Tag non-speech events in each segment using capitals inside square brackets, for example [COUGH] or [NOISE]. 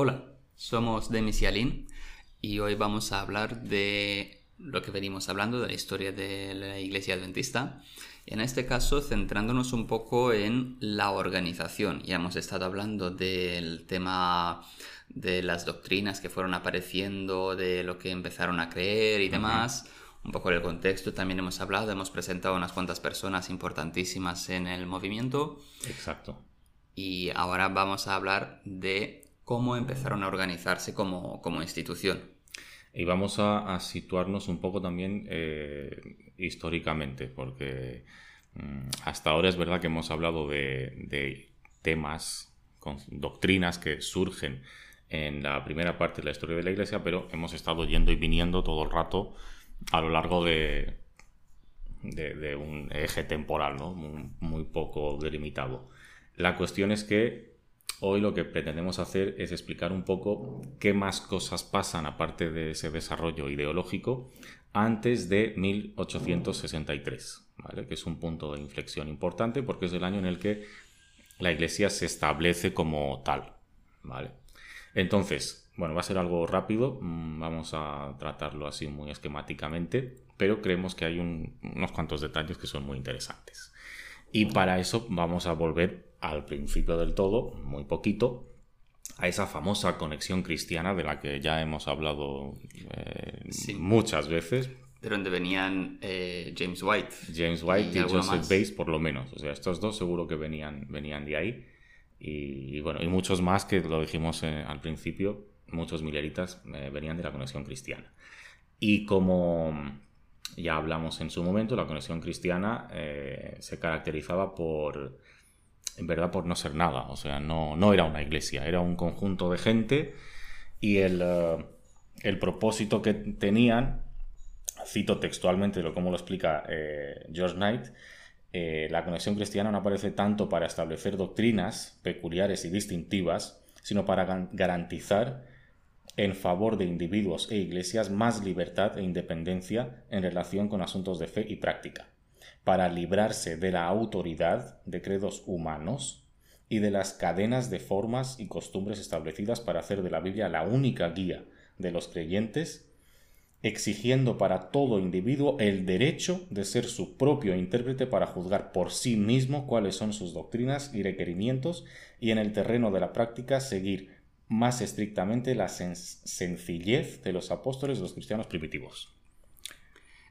Hola, somos Demis y Aline y hoy vamos a hablar de lo que venimos hablando, de la historia de la Iglesia Adventista. En este caso, centrándonos un poco en la organización. Ya hemos estado hablando del tema de las doctrinas que fueron apareciendo, de lo que empezaron a creer y demás. Un poco del contexto también hemos hablado, hemos presentado unas cuantas personas importantísimas en el movimiento. Exacto. Y ahora vamos a hablar de cómo empezaron a organizarse como, institución. Y vamos a, situarnos un poco también eh, históricamente, porque mm, hasta ahora es verdad que hemos hablado de, temas, con doctrinas que surgen en la primera parte de la historia de la Iglesia, pero hemos estado yendo y viniendo todo el rato a lo largo de, de, un eje temporal, ¿no? muy, poco delimitado. La cuestión es que hoy lo que pretendemos hacer es explicar un poco qué más cosas pasan aparte de ese desarrollo ideológico antes de 1863, ¿vale? que es un punto de inflexión importante porque es el año en el que la Iglesia se establece como tal. ¿vale? Entonces, bueno, va a ser algo rápido, mm, vamos a tratarlo así muy esquemáticamente, pero creemos que hay unos cuantos detalles que son muy interesantes. Y para eso vamos a volver al principio del todo, muy poquito, a esa famosa conexión cristiana de la que ya hemos hablado eh, muchas veces. De donde venían eh, James White. James White y, Joseph Bates, por lo menos. O sea, estos dos seguro que venían, venían de ahí. Y, bueno, y muchos más que lo dijimos eh, al principio, muchos milleritas eh, venían de la conexión cristiana. Y como ya hablamos en su momento, la conexión cristiana se caracterizaba por, en verdad, por no ser nada. O sea, no, no era una iglesia, era un conjunto de gente y el, el propósito que tenían, cito textualmente lo como lo explica George Knight, eh, la conexión cristiana no aparece tanto para establecer doctrinas peculiares y distintivas, sino para garantizar en favor de individuos e iglesias más libertad e independencia en relación con asuntos de fe y práctica, para librarse de la autoridad de credos humanos y de las cadenas de formas y costumbres establecidas para hacer de la Biblia la única guía de los creyentes exigiendo para todo individuo el derecho de ser su propio intérprete para juzgar por sí mismo cuáles son sus doctrinas y requerimientos y en el terreno de la práctica seguir más estrictamente la sencillez de los apóstoles de los cristianos primitivos.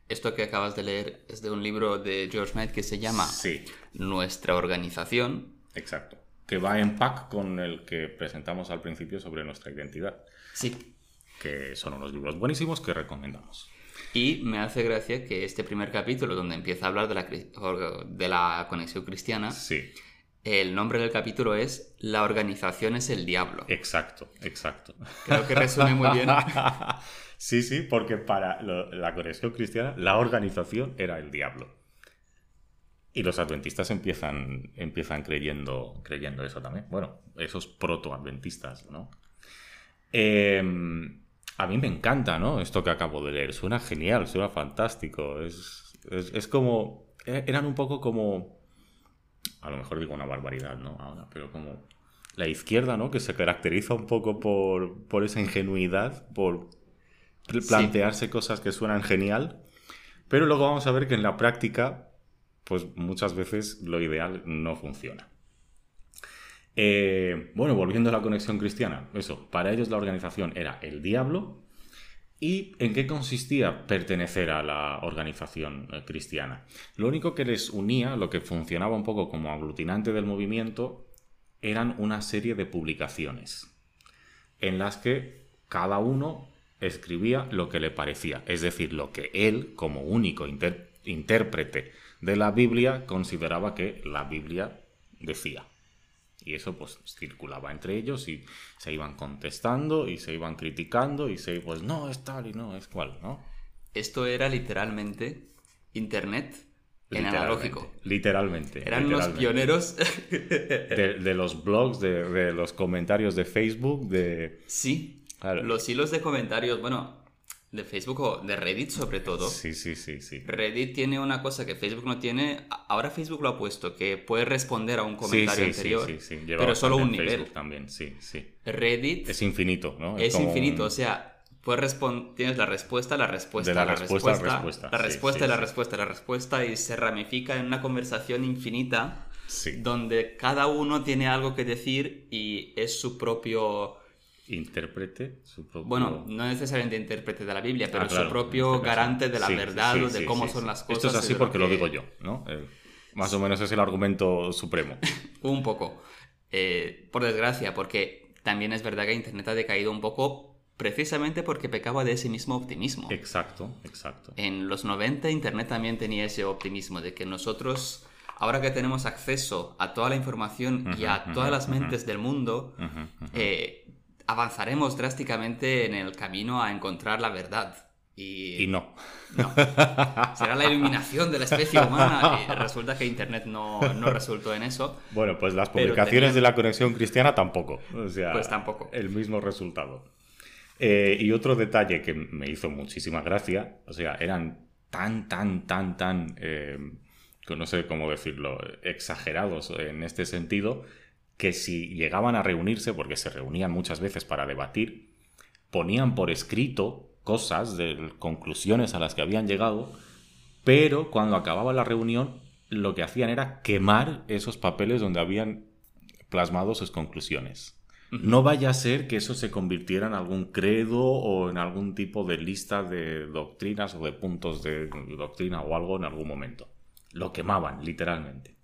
Esto que acabas de leer es de un libro de George Knight que se llama Nuestra organización. Exacto. Que va en pack con el que presentamos al principio sobre nuestra identidad. Sí que son unos libros buenísimos que recomendamos. Y me hace gracia que este primer capítulo, donde empieza a hablar de la, de la conexión cristiana, sí. El nombre del capítulo es La organización es el diablo. Exacto, exacto. Creo que resume muy bien. [LAUGHS] sí, sí, porque para la conexión cristiana, la organización era el diablo. Y los adventistas empiezan, empiezan creyendo, creyendo eso también. Bueno, esos proto-adventistas, ¿no? Eh, a mí me encanta, ¿no? Esto que acabo de leer. Suena genial, suena fantástico. Es, es, como. E, eran un poco como. A lo mejor digo una barbaridad, ¿no? Ahora, pero como. La izquierda, ¿no? Que se caracteriza un poco por, por esa ingenuidad, por plantearse cosas que suenan genial. Pero luego vamos a ver que en la práctica, pues muchas veces lo ideal no funciona. Eh, bueno, volviendo a la conexión cristiana, eso, para ellos la organización era el diablo. ¿Y en qué consistía pertenecer a la organización eh, cristiana? Lo único que les unía, lo que funcionaba un poco como aglutinante del movimiento, eran una serie de publicaciones en las que cada uno escribía lo que le parecía, es decir, lo que él, como único intérprete de la Biblia, consideraba que la Biblia decía. Y eso pues circulaba entre ellos y se iban contestando y se iban criticando y se pues no es tal y no es cual, ¿no? Esto era literalmente internet en analógico. Literalmente. Eran los pioneros. de, los blogs, de, los comentarios de Facebook, de... Sí. Los hilos de comentarios, bueno, de Facebook o de Reddit sobre todo. Sí, sí, sí, sí. Reddit tiene una cosa que Facebook no tiene. Ahora Facebook lo ha puesto, que puede responder a un comentario anterior, sí, sí, sí. pero solo un nivel. también, sí, sí. Reddit es infinito, ¿no? Es, infinito, o sea, puedes tienes la respuesta, la respuesta, la, respuesta, la respuesta, la respuesta, la respuesta, la respuesta y se ramifica en una conversación infinita. Donde cada uno tiene algo que decir y es su propio intérprete, su propio... Bueno, no necesariamente intérprete de la Biblia, pero ah, su propio este garante de la verdad o de cómo son las cosas. Esto es así porque lo, digo yo, ¿no? Eh, más o menos es el argumento supremo. [LAUGHS] un poco. Eh, por desgracia, porque también es verdad que Internet ha decaído un poco precisamente porque pecaba de ese mismo optimismo. Exacto, exacto. En los 90 Internet también tenía ese optimismo de que nosotros ahora que tenemos acceso a toda la información y a todas las mentes del mundo, eh, avanzaremos drásticamente en el camino a encontrar la verdad. Y, no. no. Será la iluminación de la especie humana. Y resulta que Internet no, no resultó en eso. Bueno, pues las publicaciones de la conexión cristiana tampoco. O sea, pues tampoco. El mismo resultado. Eh, y otro detalle que me hizo muchísima gracia, o sea, eran tan, tan, tan, tan, eh, no sé cómo decirlo, exagerados en este sentido, que si llegaban a reunirse, porque se reunían muchas veces para debatir, ponían por escrito cosas, de conclusiones a las que habían llegado, pero cuando acababa la reunión lo que hacían era quemar esos papeles donde habían plasmado sus conclusiones. No vaya a ser que eso se convirtiera en algún credo o en algún tipo de lista de doctrinas o de puntos de doctrina o algo en algún momento. Lo quemaban, literalmente.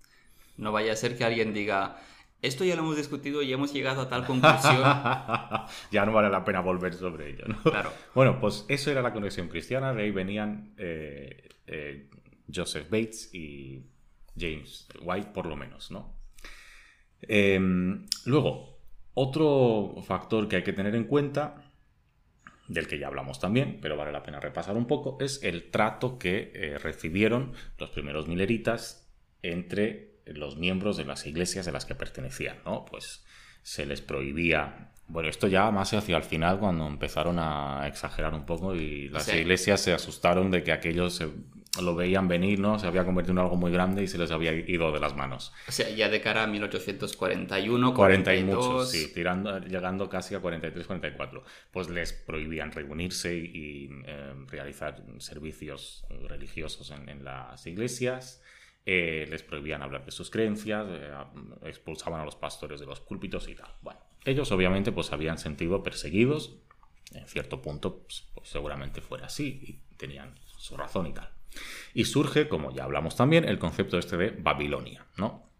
No vaya a ser que alguien diga, esto ya lo hemos discutido y hemos llegado a tal conclusión. [LAUGHS] ya no vale la pena volver sobre ello, ¿no? Claro. Bueno, pues eso era la conexión cristiana. De ahí venían eh, eh, Joseph Bates y James White, por lo menos, ¿no? Em, luego, otro factor que hay que tener en cuenta, del que ya hablamos también, pero vale la pena repasar un poco, es el trato que eh, recibieron los primeros mileritas entre los miembros de las iglesias de las que pertenecían, ¿no? Pues se les prohibía. Bueno, esto ya más hacia el final, cuando empezaron a exagerar un poco y las iglesias se asustaron de que aquellos lo veían venir, ¿no? Se había convertido en algo muy grande y se les había ido de las manos. O sea, ya de cara a 1841, 40 y muchos, sí, tirando, llegando casi a 43, 44. Pues les prohibían reunirse y, eh, realizar servicios religiosos en las iglesias. Eh, les prohibían hablar de sus creencias, eh, expulsaban a los pastores de los púlpitos y tal. Bueno, ellos obviamente pues habían sentido perseguidos, en cierto punto pues, pues, seguramente fuera así y tenían su razón y tal. Y surge, como ya hablamos también, el concepto este de Babilonia, ¿no?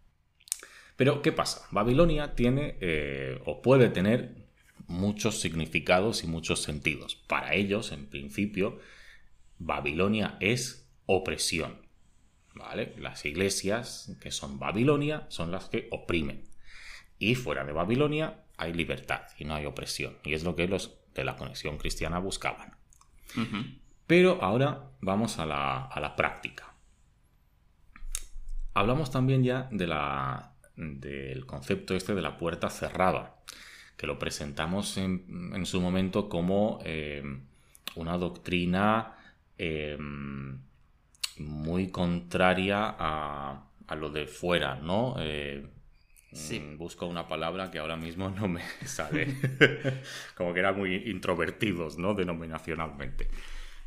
Pero, ¿qué pasa? Babilonia tiene eh, o puede tener muchos significados y muchos sentidos. Para ellos, en principio, Babilonia es opresión. Las iglesias que son Babilonia son las que oprimen. Y fuera de Babilonia hay libertad y no hay opresión. Y es lo que los de la conexión cristiana buscaban. Pero ahora vamos a la, práctica. Hablamos también ya de la, del concepto este de la puerta cerrada, que lo presentamos en, su momento como eh, una doctrina eh, muy contraria a, lo de fuera, ¿no? Eh, sí. Mm, busco una palabra que ahora mismo no me [LAUGHS] sale. Como que eran muy introvertidos, ¿no? Denominacionalmente.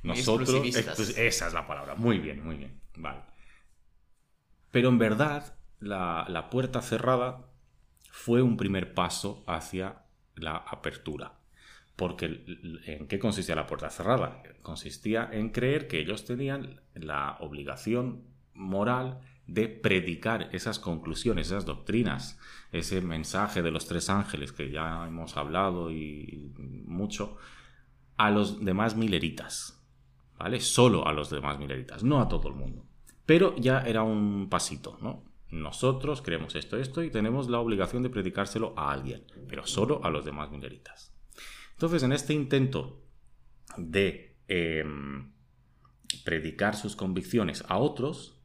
Nosotros. esa es la palabra. Muy bien, muy bien. Vale. Pero en verdad, la, la puerta cerrada fue un primer paso hacia la apertura. Porque ¿en qué consistía la puerta cerrada? Consistía en creer que ellos tenían la obligación moral de predicar esas conclusiones, esas doctrinas, ese mensaje de los tres ángeles que ya hemos hablado y mucho, a los demás mileritas, ¿vale? Solo a los demás mileritas, no a todo el mundo. Pero ya era un pasito, ¿no? Nosotros creemos esto, esto y tenemos la obligación de predicárselo a alguien, pero solo a los demás mileritas. Entonces, en este intento de em, predicar sus convicciones a otros,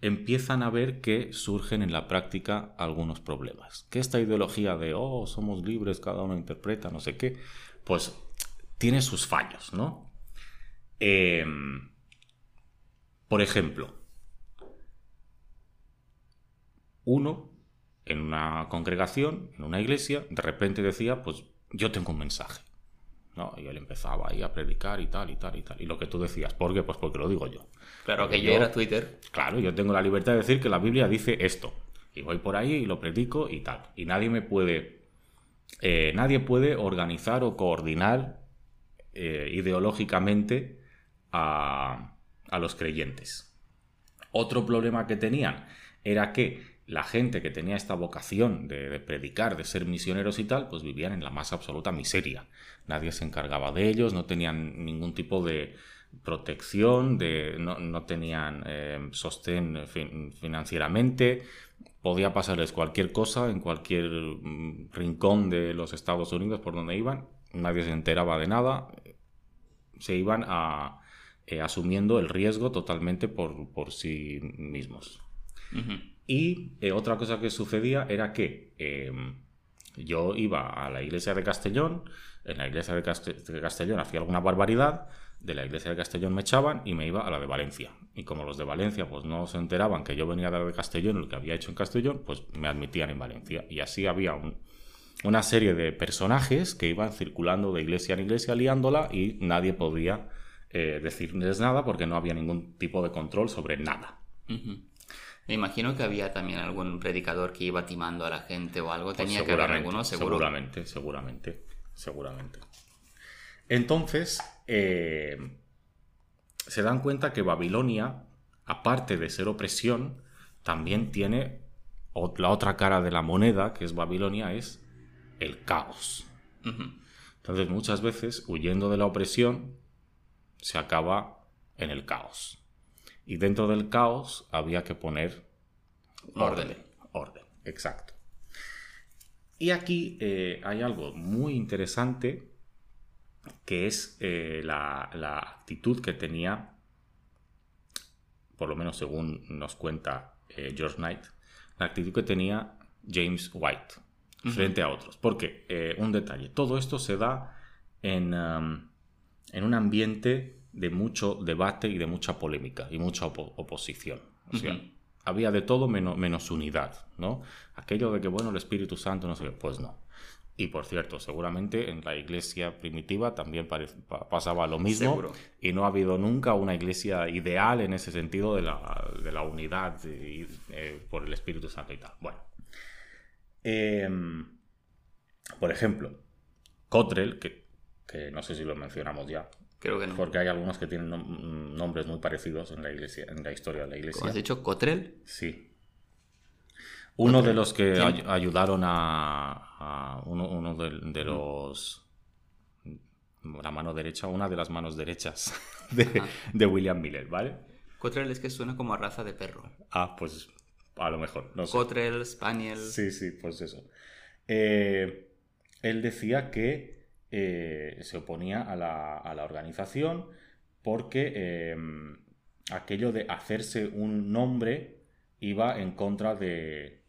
empiezan a ver que surgen en la práctica algunos problemas. Que esta ideología de, oh, somos libres, cada uno interpreta, no sé qué, pues tiene sus fallos, ¿no? Em, por ejemplo, uno en una congregación, en una iglesia, de repente decía, pues yo tengo un mensaje. ¿No? Y él empezaba ahí a predicar y tal, y tal, y tal. Y lo que tú decías, ¿por qué? Pues porque lo digo yo. Claro, que yo, era Twitter. Claro, yo tengo la libertad de decir que la Biblia dice esto. Y voy por ahí y lo predico y tal. Y nadie me puede. Eh, nadie puede organizar o coordinar eh, ideológicamente a, a los creyentes. Otro problema que tenían era que la gente que tenía esta vocación de, predicar, de ser misioneros y tal, pues vivían en la más absoluta miseria. Nadie se encargaba de ellos, no tenían ningún tipo de protección, de, no, tenían eh, sostén financieramente, podía pasarles cualquier cosa en cualquier mm, rincón de los Estados Unidos por donde iban, nadie se enteraba de nada, se iban a, eh, asumiendo el riesgo totalmente por, por sí mismos. Y eh, otra cosa que sucedía era que em, yo iba a la iglesia de Castellón, en la iglesia de, Castellón hacía alguna barbaridad, de la iglesia de Castellón me echaban y me iba a la de Valencia. Y como los de Valencia pues no se enteraban que yo venía de la de Castellón, lo que había hecho en Castellón, pues me admitían en Valencia. Y así había una serie de personajes que iban circulando de iglesia en iglesia liándola y nadie podía eh, decirles nada porque no había ningún tipo de control sobre nada. Me imagino que había también algún predicador que iba timando a la gente o algo. Pues Tenía que haber alguno, seguro. Seguramente, seguramente, seguramente. Entonces, eh, se dan cuenta que Babilonia, aparte de ser opresión, también tiene la otra cara de la moneda, que es Babilonia, es el caos. Entonces, muchas veces, huyendo de la opresión, se acaba en el caos. Y dentro del caos había que poner orden. Orden, exacto. Y aquí eh, hay algo muy interesante que es eh, la, actitud que tenía, por lo menos según nos cuenta eh, George Knight, la actitud que tenía James White frente a otros. Porque, un detalle, todo esto se da en, um, en un ambiente de mucho debate y de mucha polémica y mucha oposición. O sea, había de todo menos, unidad, ¿no? Aquello de que, bueno, el Espíritu Santo, no sé pues no. Y por cierto, seguramente en la iglesia primitiva también pasaba lo mismo y no ha habido nunca una iglesia ideal en ese sentido de la, unidad eh, por el Espíritu Santo y tal. Bueno, em, por ejemplo, Cotrell, que, que no sé si lo mencionamos ya, Creo que no. Porque hay algunos que tienen nombres muy parecidos en la iglesia, en la historia de la iglesia. has dicho? ¿Cotrell? Sí. Uno de los que ayudaron a, uno, de, los la mano derecha, una de las manos derechas [LAUGHS] de, William Miller, ¿vale? Cotrell es que suena como a raza de perro. Ah, pues a lo mejor. No Cotrell, Spaniel. Sí, sí, pues eso. Eh, él decía que eh, se oponía a la, organización porque eh, aquello de hacerse un nombre iba en contra de,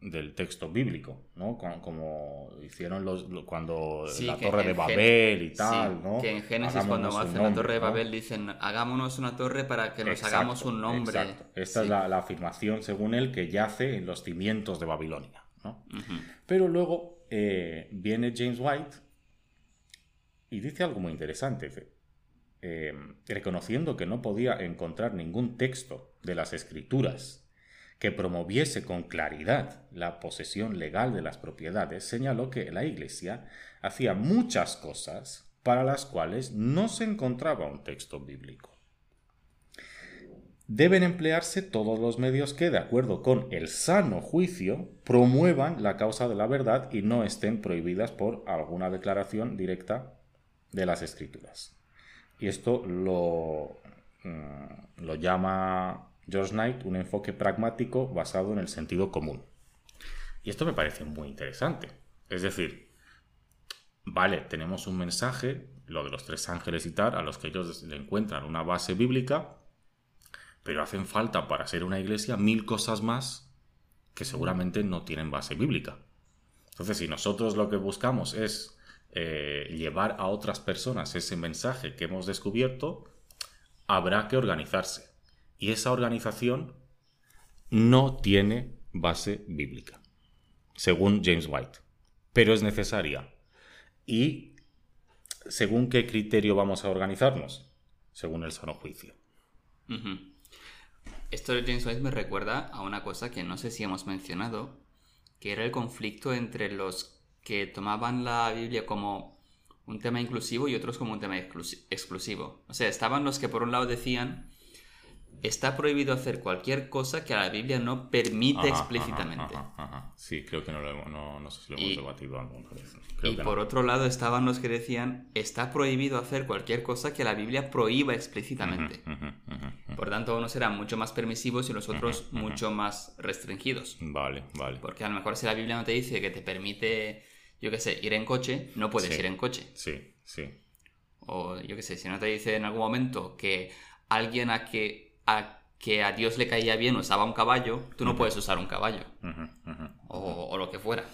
del texto bíblico, ¿no? Como, hicieron los, cuando la Torre de Babel y tal, ¿no? Que en Génesis cuando hacen la Torre de Babel dicen, hagámonos una torre para que nos hagamos un nombre. Exacto. Esta es la, afirmación, según él, que yace en los cimientos de Babilonia, ¿no? Pero luego eh, viene James White y dice algo muy interesante. Eh, reconociendo que no podía encontrar ningún texto de las escrituras que promoviese con claridad la posesión legal de las propiedades, señaló que la Iglesia hacía muchas cosas para las cuales no se encontraba un texto bíblico. Deben emplearse todos los medios que, de acuerdo con el sano juicio, promuevan la causa de la verdad y no estén prohibidas por alguna declaración directa de las escrituras. Y esto lo, mm, lo llama George Knight un enfoque pragmático basado en el sentido común. Y esto me parece muy interesante. Es decir, vale, tenemos un mensaje, lo de los tres ángeles y tal, a los que ellos le encuentran una base bíblica, pero hacen falta para ser una iglesia mil cosas más que seguramente no tienen base bíblica. Entonces, si nosotros lo que buscamos es eh, llevar a otras personas ese mensaje que hemos descubierto, habrá que organizarse. Y esa organización no tiene base bíblica, según James White, pero es necesaria. ¿Y según qué criterio vamos a organizarnos? Según el sano juicio. Esto de James White me recuerda a una cosa que no sé si hemos mencionado, que era el conflicto entre los que tomaban la Biblia como un tema inclusivo y otros como un tema exclusivo. O sea, estaban los que por un lado decían está prohibido hacer cualquier cosa que la Biblia no permite explícitamente. sí, creo que no, lo hemos, no, sé si lo hemos debatido alguna vez. y por otro lado estaban los que decían está prohibido hacer cualquier cosa que la Biblia prohíba explícitamente. Por tanto, unos eran mucho más permisivos y los otros mucho más restringidos. Vale, vale. Porque a lo mejor si la Biblia no te dice que te permite, yo qué sé, ir en coche, no puedes ir en coche. Sí, sí. O yo qué sé, si no te dice en algún momento que alguien a que que a Dios le caía bien usaba un caballo, tú no puedes usar un caballo. o, lo que fuera.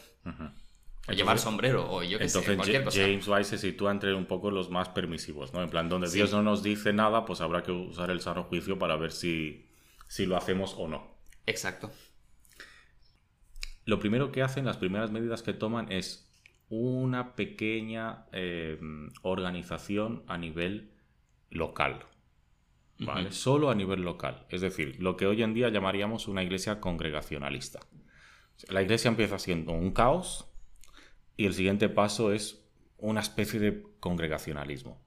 O llevar sombrero, o yo qué sé, cualquier cosa. James White se sitúa entre un poco los más permisivos, ¿no? En plan, donde Dios no nos dice nada, pues habrá que usar el sano juicio para ver si, si lo hacemos o no. Exacto. Lo primero que hacen, las primeras medidas que toman es una pequeña eh, organización a nivel local. Solo a nivel local. Es decir, lo que hoy en día llamaríamos una iglesia congregacionalista. La iglesia empieza siendo un caos y el siguiente paso es una especie de congregacionalismo.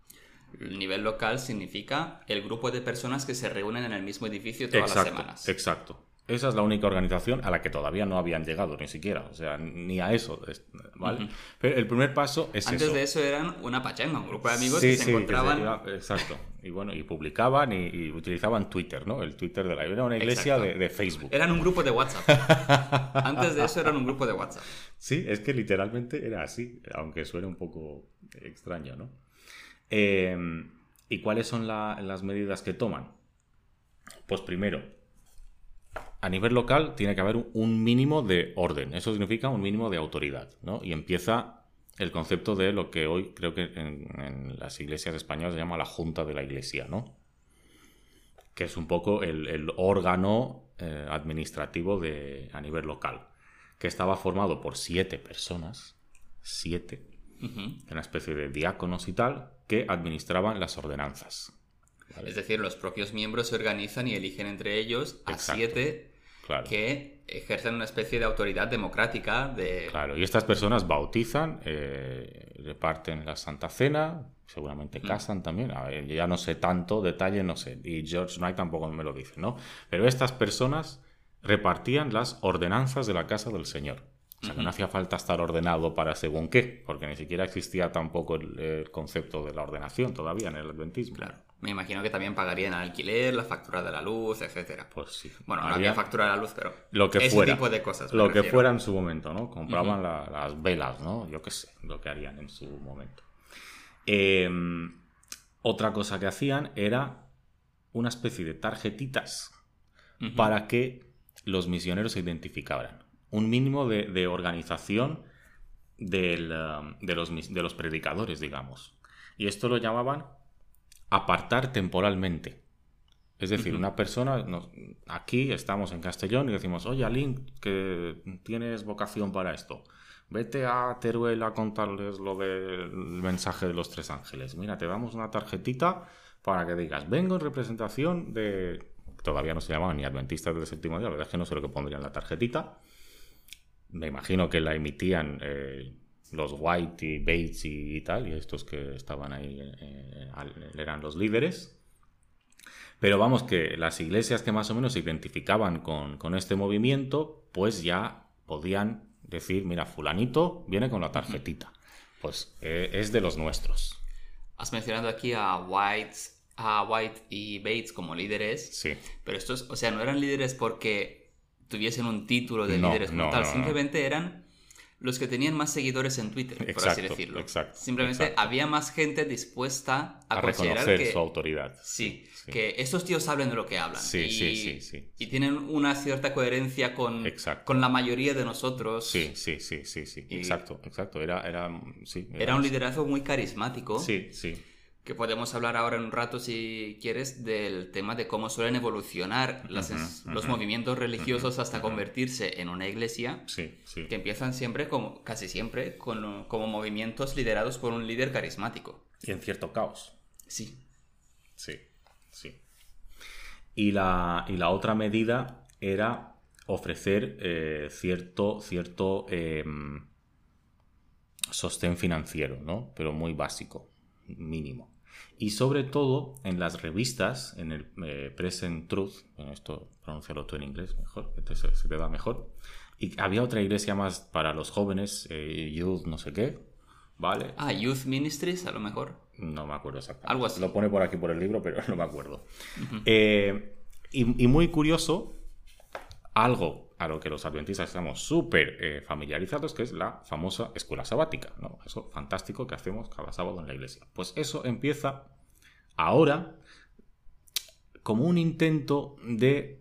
El nivel local significa el grupo de personas que se reúnen en el mismo edificio todas las semanas. Exacto. Esa es la única organización a la que todavía no habían llegado, ni siquiera. O sea, ni a eso. ¿Vale? Pero el primer paso es Antes de eso eran una pachanga, un grupo de amigos que se encontraban. exacto. Y bueno, y publicaban y, utilizaban Twitter, ¿no? El Twitter de la. Era una iglesia de, Facebook. Eran un grupo de WhatsApp. [LAUGHS] Antes de eso eran un grupo de WhatsApp. Sí, es que literalmente era así, aunque suene un poco extraño, ¿no? Em, ¿Y cuáles son las medidas que toman? Pues primero, a nivel local tiene que haber un mínimo de orden. Eso significa un mínimo de autoridad, ¿no? Y empieza el concepto de lo que hoy creo que en, las iglesias españolas se llama la Junta de la Iglesia, ¿no? Que es un poco el, órgano eh, administrativo de, a nivel local, que estaba formado por siete personas, siete, una especie de diáconos y tal, que administraban las ordenanzas. Es decir, los propios miembros se organizan y eligen entre ellos a siete que ejercen una especie de autoridad democrática. De... Claro, y estas personas bautizan, eh, reparten la Santa Cena, seguramente mm. casan también. ya no sé tanto, detalle no sé, y George Knight tampoco me lo dice, ¿no? Pero estas personas repartían las ordenanzas de la casa del Señor. O sea, que no hacía falta estar ordenado para según qué, porque ni siquiera existía tampoco el, concepto de la ordenación todavía en el adventismo. Claro. Me imagino que también pagarían el alquiler, la factura de la luz, etcétera. Pues sí. Bueno, no había factura de la luz, pero lo que ese fuera, tipo de cosas. Lo que fuera en su momento, ¿no? Compraban las velas, ¿no? Yo qué sé, lo que harían en su momento. Em, otra cosa que hacían era una especie de tarjetitas para que los misioneros se identificaran un mínimo de, organización um, de, los, de los predicadores, digamos. Y esto lo llamaban apartar temporalmente. Es decir, una persona, aquí estamos en Castellón y decimos, oye, Alin, que tienes vocación para esto. Vete a Teruel a contarles lo del mensaje de los tres ángeles. Mira, te damos una tarjetita para que digas, vengo en representación de... Todavía no se llamaban ni adventistas del séptimo día, la verdad es que no sé lo que pondría en la tarjetita me imagino que la emitían eh, los White y Bates y, tal, y estos que estaban ahí eh, eran los líderes. Pero vamos, que las iglesias que más o menos se identificaban con, este movimiento, pues ya podían decir, mira, fulanito viene con la tarjetita. Pues eh, es de los nuestros. Has mencionado aquí a White, a White y Bates como líderes. Sí. Pero estos, o sea, no eran líderes porque tuviesen un título de líderes como tal, simplemente eran los que tenían más seguidores en Twitter, por así decirlo. simplemente había más gente dispuesta a, reconocer su autoridad. Sí, que estos tíos saben de lo que hablan. Sí, y, sí, sí, Y tienen una cierta coherencia con, con la mayoría de nosotros. Sí, sí, sí, sí, sí. exacto, exacto. Era, era, sí, era, un liderazgo muy carismático. Sí, sí que podemos hablar ahora en un rato, si quieres, del tema de cómo suelen evolucionar los movimientos religiosos hasta convertirse en una iglesia, que empiezan siempre, como, casi siempre, con, como movimientos liderados por un líder carismático. Y en cierto caos. Sí. Sí, sí. Y la, y la otra medida era ofrecer eh, cierto, cierto em, sostén financiero, ¿no? Pero muy básico, mínimo. Y sobre todo en las revistas, en el eh, Present Truth, bueno, esto pronunciarlo tú en inglés mejor, que se, te da mejor. Y había otra iglesia más para los jóvenes, eh, Youth no sé qué, ¿vale? Ah, Youth Ministries a lo mejor. No me acuerdo exactamente. Algo así. Lo pone por aquí por el libro, pero [LAUGHS] no me acuerdo. Eh, y, y, muy curioso, algo a lo que los adventistas estamos súper familiarizados, que es la famosa escuela sabática, ¿no? Eso fantástico que hacemos cada sábado en la iglesia. Pues eso empieza ahora como un intento de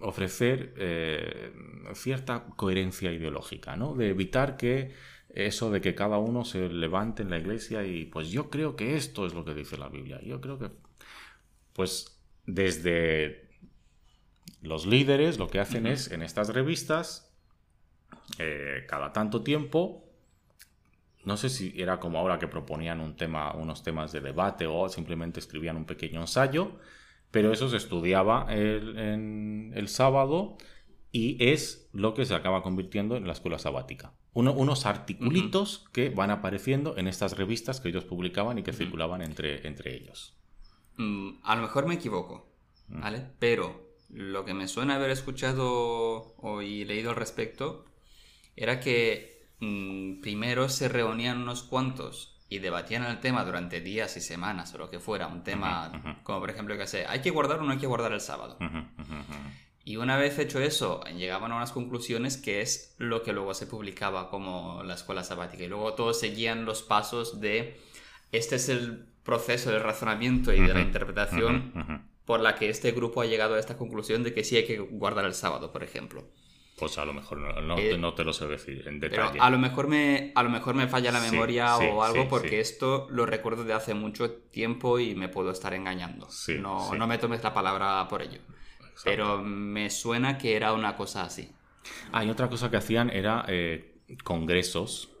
ofrecer eh, cierta coherencia ideológica, ¿no? De evitar que eso de que cada uno se levante en la iglesia y pues yo creo que esto es lo que dice la Biblia. Yo creo que pues desde los líderes lo que hacen es en estas revistas eh, cada tanto tiempo no sé si era como ahora que proponían un tema, unos temas de debate o simplemente escribían un pequeño ensayo, pero eso se estudiaba el, en el sábado y es lo que se acaba convirtiendo en la escuela sabática. unos articulitos que van apareciendo en estas revistas que ellos publicaban y que circulaban entre, entre ellos. Mm, a lo mejor me equivoco, mm. ¿vale? Pero lo que me suena haber escuchado o y leído al respecto era que Mm, primero se reunían unos cuantos y debatían el tema durante días y semanas o lo que fuera, un tema como por ejemplo que sé, hay que guardar o no hay que guardar el sábado. y una vez hecho eso, llegaban a unas conclusiones que es lo que luego se publicaba como la escuela sabática. Y luego todos seguían los pasos de este es el proceso del razonamiento y de la interpretación por la que este grupo ha llegado a esta conclusión de que sí hay que guardar el sábado, por ejemplo. Pues a lo mejor no, eh, te, lo sé decir en detalle. a lo mejor me, a lo mejor me falla la memoria o algo porque esto lo recuerdo de hace mucho tiempo y me puedo estar engañando. no, no me tomes la palabra por ello. Pero me suena que era una cosa así. Ah, y otra cosa que hacían era eh, congresos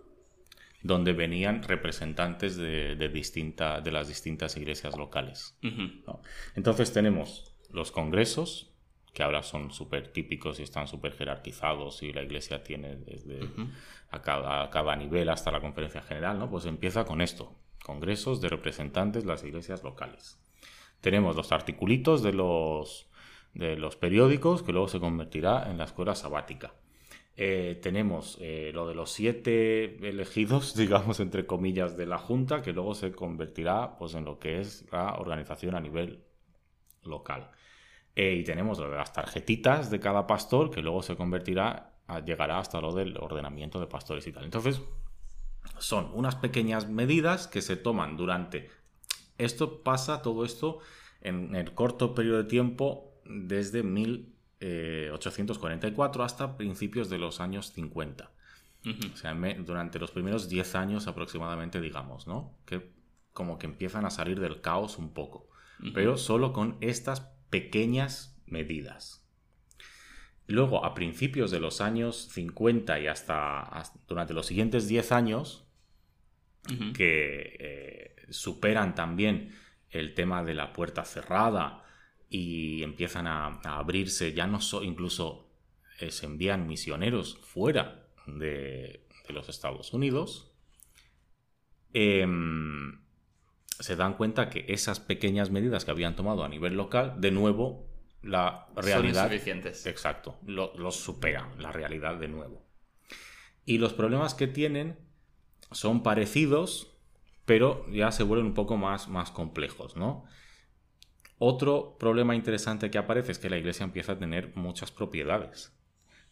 donde venían representantes de, de, de las distintas iglesias locales. Entonces tenemos los congresos, que ahora son súper típicos y están súper jerarquizados y la iglesia tiene desde a, cada, nivel hasta la conferencia general, ¿no? Pues empieza con esto, congresos de representantes de las iglesias locales. Tenemos los articulitos de los, de los periódicos que luego se convertirá en la escuela sabática. Eh, tenemos eh, lo de los siete elegidos, [LAUGHS] digamos, entre comillas, de la Junta, que luego se convertirá pues, en lo que es la organización a nivel local. Eh, y tenemos lo de las tarjetitas de cada pastor, que luego se convertirá, llegará hasta lo del ordenamiento de pastores y tal. Entonces, son unas pequeñas medidas que se toman durante... Esto pasa, todo esto, en el corto periodo de tiempo desde 1844 eh, hasta principios de los años 50. O sea, durante los primeros 10 años aproximadamente, digamos, ¿no? Que como que empiezan a salir del caos un poco. Pero solo con estas pequeñas medidas. Luego, a principios de los años 50 y hasta, durante los siguientes 10 años, que eh, superan también el tema de la puerta cerrada y empiezan a, abrirse, ya no so, incluso eh, se envían misioneros fuera de, los Estados Unidos, em, se dan cuenta que esas pequeñas medidas que habían tomado a nivel local, de nuevo, la realidad... Son insuficientes. Exacto, los lo supera, la realidad de nuevo. Y los problemas que tienen son parecidos, pero ya se vuelven un poco más, más complejos, ¿no? Otro problema interesante que aparece es que la iglesia empieza a tener muchas propiedades.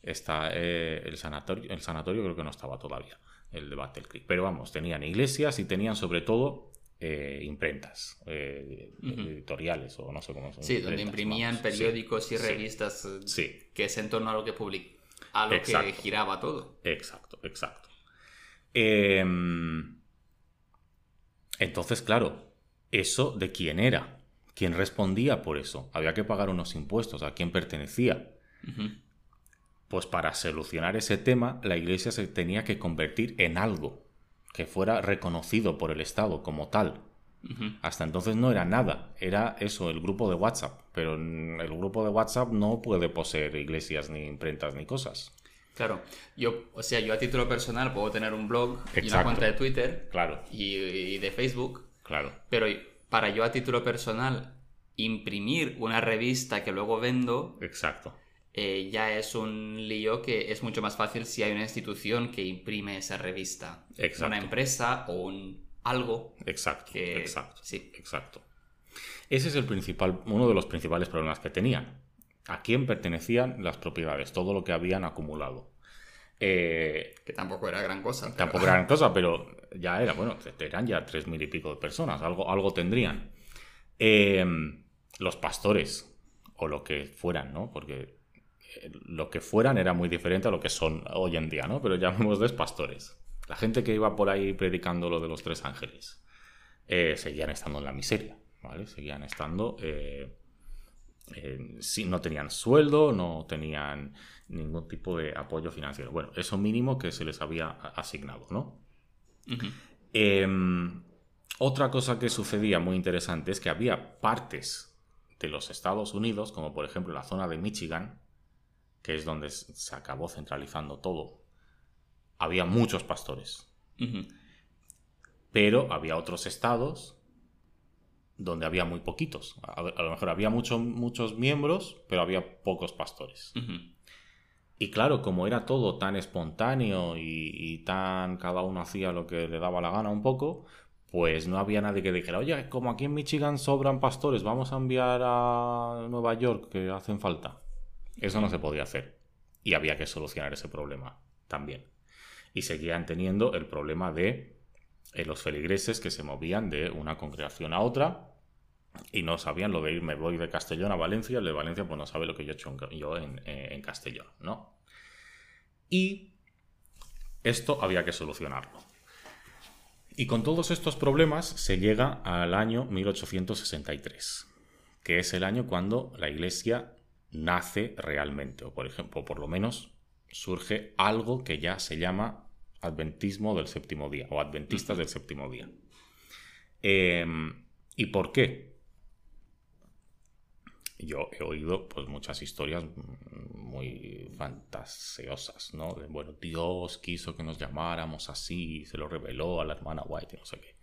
Está eh, el sanatorio, el sanatorio creo que no estaba todavía, el de Battle Creek. Pero vamos, tenían iglesias y tenían sobre todo eh, imprentas, eh, editoriales o no sé cómo se Sí, donde imprimían periódicos y revistas sí. que es en torno a lo que public a lo que giraba todo. Exacto, exacto. Em, entonces, claro, eso de quién era, quién respondía por eso. Había que pagar unos impuestos, a quién pertenecía. Pues para solucionar ese tema, la iglesia se tenía que convertir en algo que fuera reconocido por el Estado como tal. Hasta entonces no era nada, era eso, el grupo de WhatsApp. Pero el grupo de WhatsApp no puede poseer iglesias, ni imprentas, ni cosas. Claro, yo, o sea, yo a título personal puedo tener un blog y una cuenta de Twitter claro. y, de Facebook. Claro. Pero para yo a título personal imprimir una revista que luego vendo. Exacto. Eh, ya es un lío que es mucho más fácil si hay una institución que imprime esa revista. Exacto. Una empresa o un algo. Exacto. exacto. Sí. Exacto. Ese es el principal, uno de los principales problemas que tenían a quién pertenecían las propiedades, todo lo que habían acumulado. Eh, que tampoco era gran cosa. Tampoco era [LAUGHS] gran cosa, pero ya era, bueno, eran ya tres mil y pico de personas, algo, algo tendrían. Eh, los pastores, o lo que fueran, ¿no? Porque eh, lo que fueran era muy diferente a lo que son hoy en día, ¿no? Pero llamémosles pastores. La gente que iba por ahí predicando lo de los tres ángeles, seguían estando en la miseria, ¿vale? Seguían estando eh, si no tenían sueldo, no tenían ningún tipo de apoyo financiero. Bueno, eso mínimo que se les había asignado, ¿no? Em, otra cosa que sucedía muy interesante es que había partes de los Estados Unidos, como por ejemplo la zona de Michigan, que es donde se acabó centralizando todo, había muchos pastores. Pero había otros estados donde había muy poquitos. A, lo mejor había muchos miembros, pero había pocos pastores. Y claro, como era todo tan espontáneo y, tan cada uno hacía lo que le daba la gana un poco, pues no había nadie que dijera, oye, como aquí en Michigan sobran pastores, vamos a enviar a Nueva York que hacen falta. Eso no se podía hacer. Y había que solucionar ese problema también. Y seguían teniendo el problema de eh, los feligreses que se movían de una congregación a otra y no sabían lo de ir, me voy de Castellón a Valencia, el de Valencia pues no sabe lo que yo he hecho yo en, eh, en Castellón, ¿no? Y esto había que solucionarlo. Y con todos estos problemas se llega al año 1863, que es el año cuando la iglesia nace realmente, o por ejemplo, por lo menos surge algo que ya se llama adventismo del séptimo día, o adventistas del séptimo día. Em, ¿Y por qué? Yo he oído pues muchas historias muy fantasiosas, ¿no? De, bueno, Dios quiso que nos llamáramos así, se lo reveló a la hermana White no sé qué.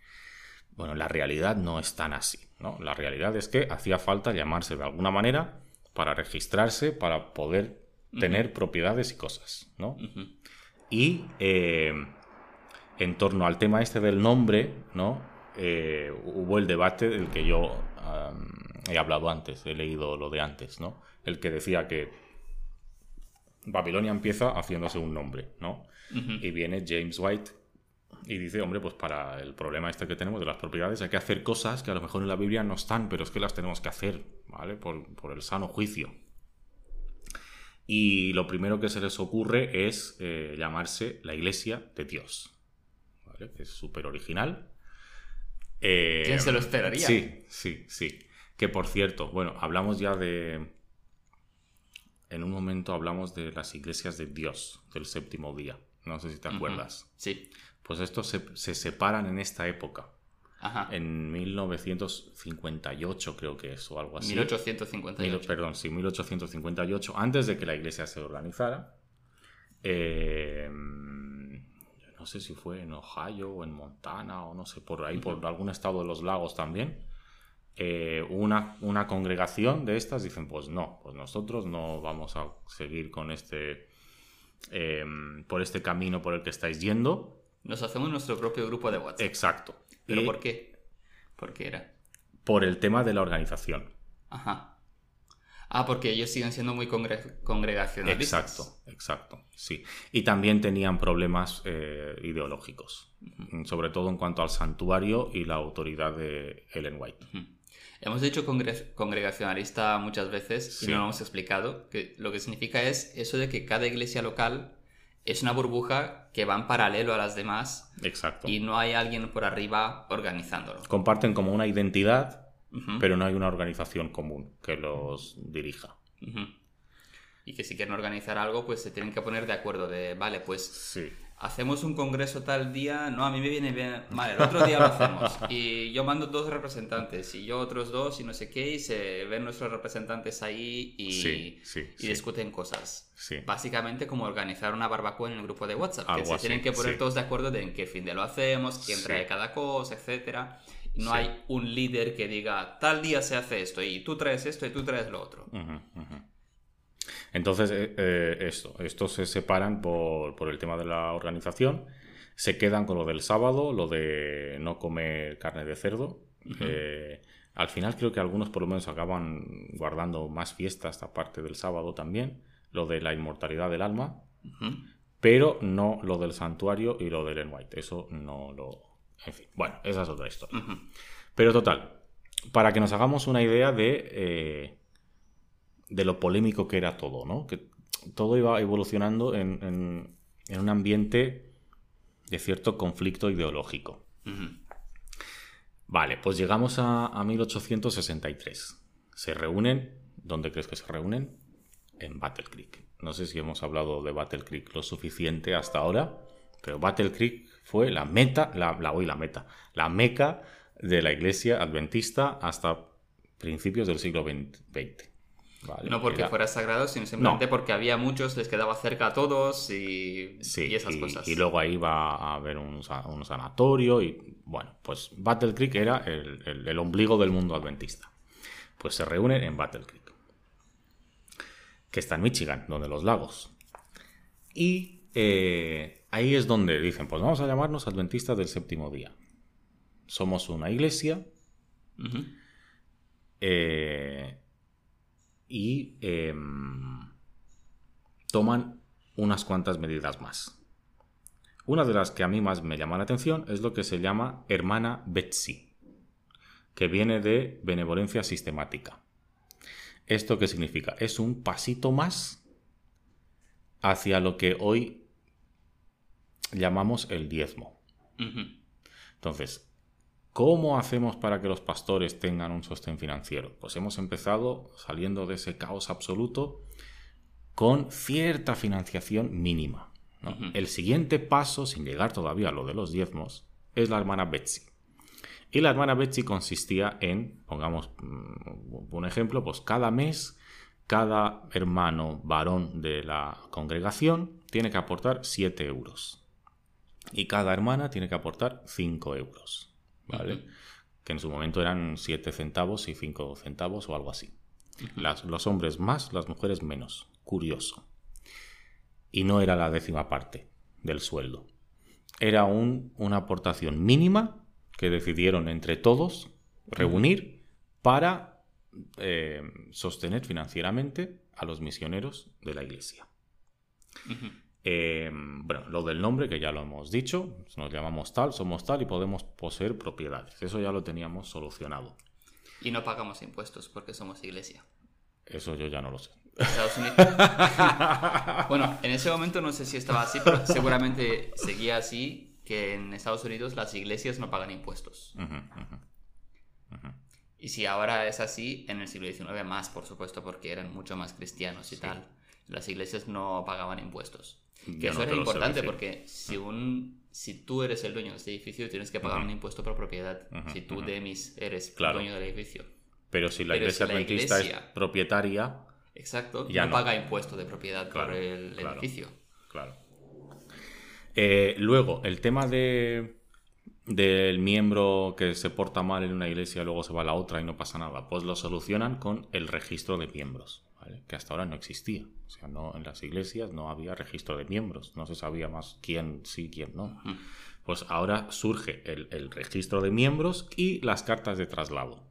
Bueno, la realidad no es tan así, ¿no? La realidad es que hacía falta llamarse de alguna manera para registrarse, para poder tener propiedades y cosas, ¿no? Y eh, en torno al tema este del nombre, ¿no? Eh, hubo el debate del que yo he hablado antes, he leído lo de antes, ¿no? El que decía que Babilonia empieza haciéndose un nombre, ¿no? Y viene James White y dice, hombre, pues para el problema este que tenemos de las propiedades hay que hacer cosas que a lo mejor en la Biblia no están, pero es que las tenemos que hacer, ¿vale? Por, el sano juicio. Y lo primero que se les ocurre es eh, llamarse la Iglesia de Dios, ¿vale? Que es súper original. Eh, ¿Quién se lo esperaría? Sí, sí, sí. Que por cierto, bueno, hablamos ya de... En un momento hablamos de las iglesias de Dios del séptimo día. No sé si te acuerdas. Sí. Pues estos se, separan en esta época. Ajá. En 1958 creo que es, o algo así. 1858. perdón, sí, 1858, antes de que la iglesia se organizara. Eh, no sé si fue en Ohio o en Montana o no sé, por ahí, por algún estado de los lagos también. Eh, una, una, congregación de estas dicen, pues no, pues nosotros no vamos a seguir con este, em, por este camino por el que estáis yendo. Nos hacemos nuestro propio grupo de WhatsApp. Exacto. ¿Pero por qué? ¿Por qué era? Por el tema de la organización. Ajá. Ah, porque ellos siguen siendo muy congregacionalistas. Exacto, exacto, sí. Y también tenían problemas eh, ideológicos, sobre todo en cuanto al santuario y la autoridad de Ellen White. Hemos dicho congregacionalista muchas veces y no lo hemos explicado, que lo que significa es eso de que cada iglesia local es una burbuja que va en paralelo a las demás. Exacto. Y no hay alguien por arriba organizándolo. Comparten como una identidad, pero no hay una organización común que los dirija. Y que si quieren organizar algo, pues se tienen que poner de acuerdo de, vale, pues sí hacemos un congreso tal día, no, a mí me viene bien, vale, el otro día lo hacemos. [LAUGHS] Y yo mando dos representantes y yo otros dos y no sé qué, y se ven nuestros representantes ahí y, y discuten cosas. Básicamente como organizar una barbacoa en el grupo de WhatsApp, que se tienen que poner todos de acuerdo de en qué fin de lo hacemos, quién trae cada cosa, etcétera. No hay un líder que diga, tal día se hace esto y tú traes esto y tú traes lo otro. Entonces, eh, eh, esto, estos se separan por, el tema de la organización, se quedan con lo del sábado, lo de no comer carne de cerdo. Eh, al final creo que algunos por lo menos acaban guardando más fiestas aparte del sábado también, lo de la inmortalidad del alma, pero no lo del santuario y lo del Ellen White. Eso no lo... En fin, bueno, esa es otra historia. Pero total, para que nos hagamos una idea de de lo polémico que era todo, ¿no? Que todo iba evolucionando en, un ambiente de cierto conflicto ideológico. Vale, pues llegamos a, 1863. Se reúnen, ¿dónde crees que se reúnen? En Battle Creek. No sé si hemos hablado de Battle Creek lo suficiente hasta ahora, pero Battle Creek fue la meta, la, la, la meta, la meca de la iglesia adventista hasta principios del siglo XX no porque fuera sagrado, sino simplemente porque había muchos, les quedaba cerca a todos y, esas cosas. Y luego ahí va a haber un, sanatorio y bueno, pues Battle Creek era el, ombligo del mundo adventista. Pues se reúnen en Battle Creek, que está en Michigan, donde los lagos. Y eh, ahí es donde dicen, pues vamos a llamarnos adventistas del séptimo día. Somos una iglesia. eh, y em, toman unas cuantas medidas más. Una de las que a mí más me llama la atención es lo que se llama hermana Betsy, que viene de benevolencia sistemática. ¿Esto qué significa? Es un pasito más hacia lo que hoy llamamos el diezmo. Entonces, ¿Cómo hacemos para que los pastores tengan un sostén financiero? Pues hemos empezado saliendo de ese caos absoluto con cierta financiación mínima. El siguiente paso, sin llegar todavía a lo de los diezmos, es la hermana Betsy. Y la hermana Betsy consistía en, pongamos mm, un ejemplo, pues cada mes cada hermano varón de la congregación tiene que aportar 7 euros. Y cada hermana tiene que aportar 5 euros. Que en su momento eran 7 centavos y 5 centavos o algo así. los hombres más, las mujeres menos. Curioso. Y no era la décima parte del sueldo. Era una aportación mínima que decidieron entre todos reunir para eh, sostener financieramente a los misioneros de la iglesia. Em, bueno, lo del nombre, que ya lo hemos dicho, nos llamamos tal, somos tal y podemos poseer propiedades. Eso ya lo teníamos solucionado. Y no pagamos impuestos porque somos iglesia. Eso yo ya no lo sé. [LAUGHS] bueno, en ese momento no sé si estaba así, pero seguramente seguía así, que en Estados Unidos las iglesias no pagan impuestos. Y si ahora es así, en el siglo XIX más, por supuesto, porque eran mucho más cristianos y tal, las iglesias no pagaban impuestos. Que eso era importante porque si un si tú eres el dueño de este edificio tienes que pagar un impuesto por propiedad. si tú, Demis, eres el dueño del edificio. Pero si la iglesia adventista es propietaria... Exacto, ya no, paga impuesto de propiedad por el edificio. Claro. Eh, luego, el tema de del miembro que se porta mal en una iglesia, luego se va a la otra y no pasa nada, pues lo solucionan con el registro de miembros que hasta ahora no existía. O sea, no, en las iglesias no había registro de miembros, no se sabía más quién sí, quién no. Pues ahora surge el, registro de miembros y las cartas de traslado.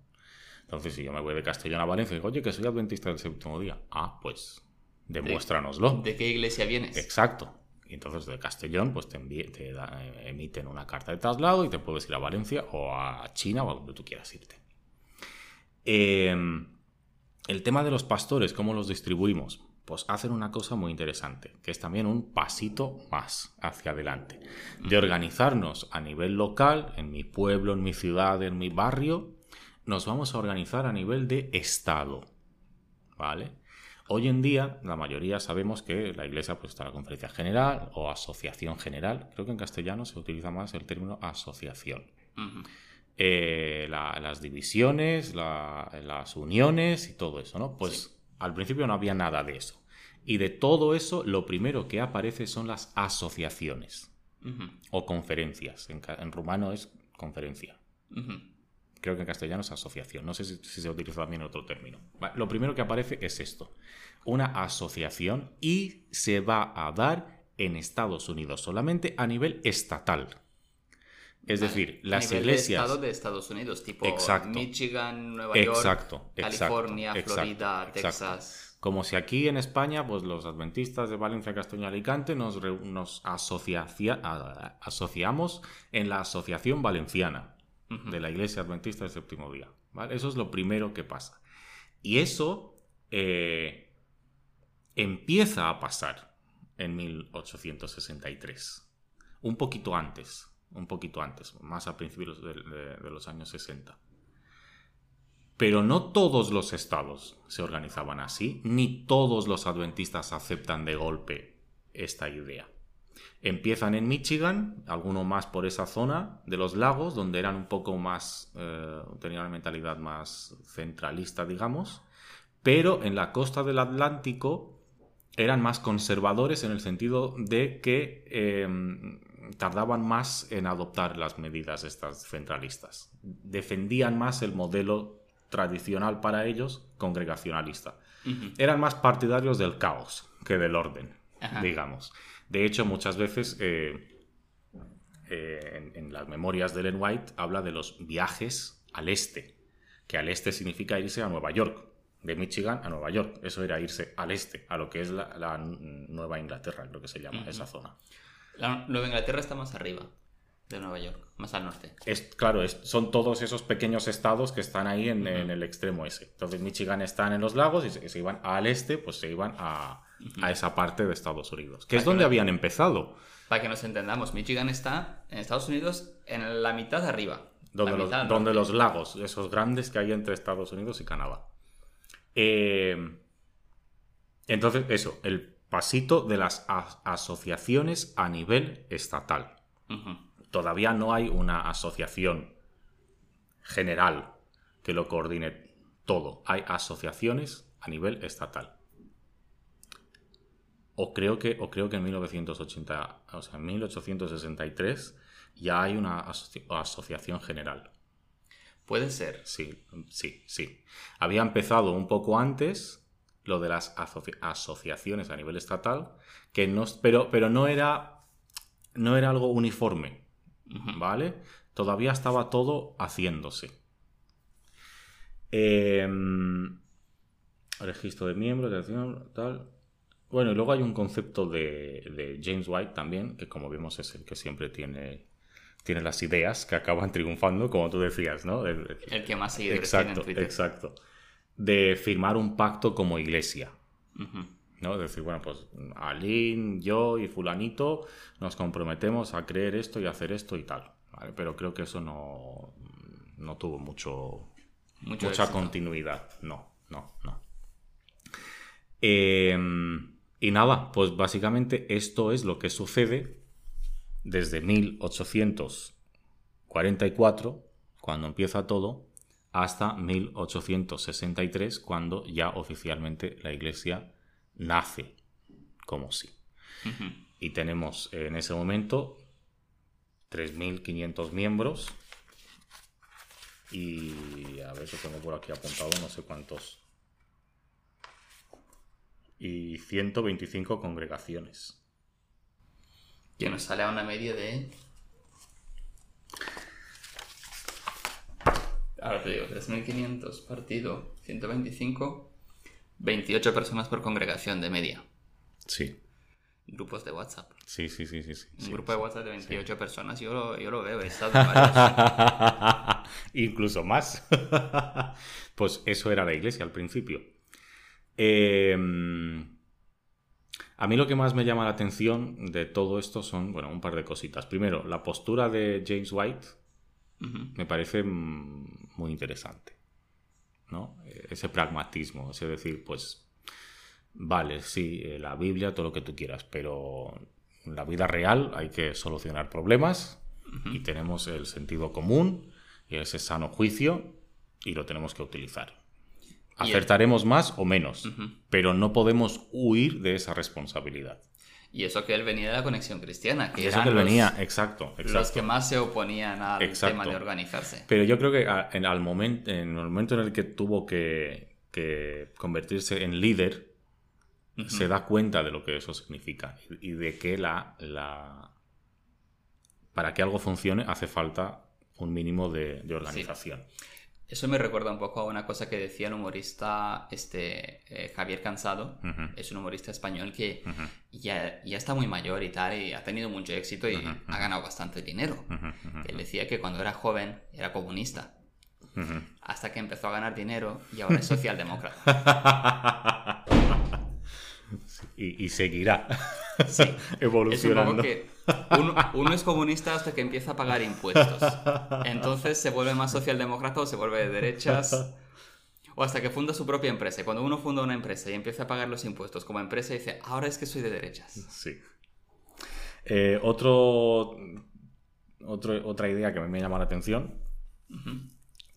Entonces, si yo me voy de Castellón a Valencia y digo, oye, que soy adventista del séptimo día, ah, pues demuéstranoslo. ¿De, qué iglesia vienes? Exacto. Y entonces de Castellón, pues te, te emiten una carta de traslado y te puedes ir a Valencia o a China o a donde tú quieras irte. Eh, el tema de los pastores, ¿cómo los distribuimos? pues hacen una cosa muy interesante, que es también un pasito más hacia adelante. De organizarnos a nivel local, en mi pueblo, en mi ciudad, en mi barrio, nos vamos a organizar a nivel de Estado. ¿Vale? Hoy en día, la mayoría sabemos que la Iglesia pues, está la conferencia general o asociación general. Creo que en castellano se utiliza más el término asociación. Eh, las divisiones, las uniones y todo eso, ¿no? Pues al principio no había nada de eso. Y de todo eso, lo primero que aparece son las asociaciones o conferencias. En, rumano es conferencia. Creo que en castellano es asociación. No sé si, se utiliza también otro término. lo primero que aparece es esto. Una asociación y se va a dar en Estados Unidos solamente a nivel estatal. Es decir, las iglesias. De estado de Estados Unidos, tipo Michigan, Nueva York, California, Florida, Texas. Como si aquí en España, pues los adventistas de Valencia, Castellón y Alicante nos, nos asociamos en la Asociación Valenciana de la Iglesia Adventista del Séptimo Día. Eso es lo primero que pasa. Y eso eh, empieza a pasar en 1863, un poquito antes un poquito antes, más a principios de, los años 60. Pero no todos los estados se organizaban así, ni todos los adventistas aceptan de golpe esta idea. Empiezan en Michigan, alguno más por esa zona de los lagos, donde eran un poco más, eh, tenían una mentalidad más centralista, digamos, pero en la costa del Atlántico eran más conservadores en el sentido de que em, tardaban más en adoptar las medidas estas centralistas. Defendían más el modelo tradicional para ellos, congregacionalista. Eran más partidarios del caos que del orden, digamos. De hecho, muchas veces eh, eh, en, las memorias de Ellen White habla de los viajes al este, que al este significa irse a Nueva York, de Michigan a Nueva York. Eso era irse al este, a lo que es la, Nueva Inglaterra, lo que se llama esa zona. La Nueva Inglaterra está más arriba de Nueva York, más al norte. Es, claro, son todos esos pequeños estados que están ahí en, el extremo ese. Entonces Michigan está en los lagos y se, iban al este, pues se iban a, esa parte de Estados Unidos, que es donde habían empezado. Para que nos entendamos, Michigan está en Estados Unidos en la mitad de arriba. Donde, los, donde los lagos, esos grandes que hay entre Estados Unidos y Canadá. Eh, entonces, eso, el pasito de las asociaciones a nivel estatal. Todavía no hay una asociación general que lo coordine todo. Hay asociaciones a nivel estatal. O creo que, o creo que en 1980, o sea, en 1863 ya hay una asociación general. Puede ser. Sí, sí, sí. Había empezado un poco antes, lo de las asociaciones a nivel estatal, que no, pero, pero no, era, no era algo uniforme, ¿vale? Todavía estaba todo haciéndose. Em, registro de miembros, de tal. Bueno, y luego hay un concepto de, de, James White también, que como vemos es el que siempre tiene, tiene las ideas que acaban triunfando, como tú decías, ¿no? El, que más seguidores exacto, tiene en Twitter. Exacto de firmar un pacto como iglesia. ¿no? Es decir, bueno, pues Alín, yo y fulanito nos comprometemos a creer esto y hacer esto y tal. Pero creo que eso no, no tuvo mucho, mucha continuidad. No, no, no. Em, y nada, pues básicamente esto es lo que sucede desde 1844, cuando empieza todo, hasta 1863, cuando ya oficialmente la iglesia nace como sí. Y tenemos en ese momento 3.500 miembros y a ver si tengo por aquí apuntado, no sé cuántos. Y 125 congregaciones. Que nos sale a una media de Ahora te digo, 3.500 partido 125, 28 personas por congregación de media. Sí. Grupos de WhatsApp. Sí, sí, sí, sí. Un grupo de WhatsApp de 28 personas, yo lo, yo lo veo, he estado [LAUGHS] Incluso más. [LAUGHS] pues eso era la iglesia al principio. Em, A mí lo que más me llama la atención de todo esto son, bueno, un par de cositas. Primero, la postura de James White me parece mm, muy interesante. ¿no? Ese pragmatismo, es decir, pues, vale, sí, eh, la Biblia, todo lo que tú quieras, pero en la vida real hay que solucionar problemas y tenemos el sentido común y ese sano juicio y lo tenemos que utilizar. Acertaremos más o menos, pero no podemos huir de esa responsabilidad. Y eso que él venía de la conexión cristiana, que eso que él venía, exacto, Los que más se oponían al tema de organizarse. Pero yo creo que en, al momento, en el momento en el que tuvo que, convertirse en líder, se da cuenta de lo que eso significa y, de que la, la, para que algo funcione hace falta un mínimo de, organización. Eso me recuerda un poco a una cosa que decía el humorista este, eh, Javier Cansado. Es un humorista español que ya, ya, está muy mayor y tal, y ha tenido mucho éxito y ha ganado bastante dinero. Él decía que cuando era joven era comunista. Hasta que empezó a ganar dinero y ahora es socialdemócrata. [LAUGHS] y, seguirá [LAUGHS] [LAUGHS] evolucionando. uno, es comunista hasta que empieza a pagar impuestos. Entonces se vuelve más socialdemócrata o se vuelve de derechas. O hasta que funda su propia empresa. Cuando uno funda una empresa y empieza a pagar los impuestos como empresa, dice, ahora es que soy de derechas. Sí. Eh, otro, otra idea que me llama la atención,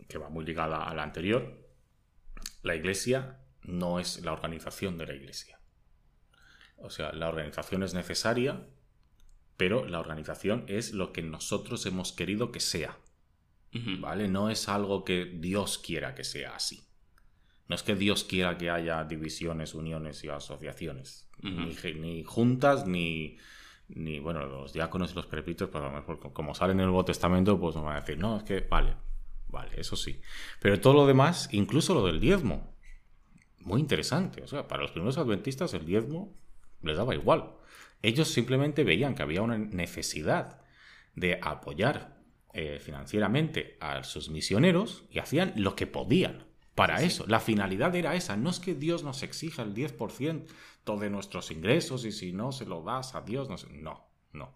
que va muy ligada a la anterior, la iglesia no es la organización de la iglesia. O sea, la organización es necesaria, pero la organización es lo que nosotros hemos querido que sea. ¿Vale? No es algo que Dios quiera que sea así. No es que Dios quiera que haya divisiones, uniones y asociaciones. ni, juntas, ni, ni, bueno, los diáconos y los prepitos, pues como salen en el Nuevo Testamento, pues nos van a decir, no, es que, vale, vale, eso sí. Pero todo lo demás, incluso lo del diezmo, muy interesante. O sea, para los primeros adventistas el diezmo les daba igual. Ellos simplemente veían que había una necesidad de apoyar eh, financieramente a sus misioneros y hacían lo que podían para eso. La finalidad era esa. No es que Dios nos exija el 10% de nuestros ingresos y si no se lo das a Dios, no. No, no.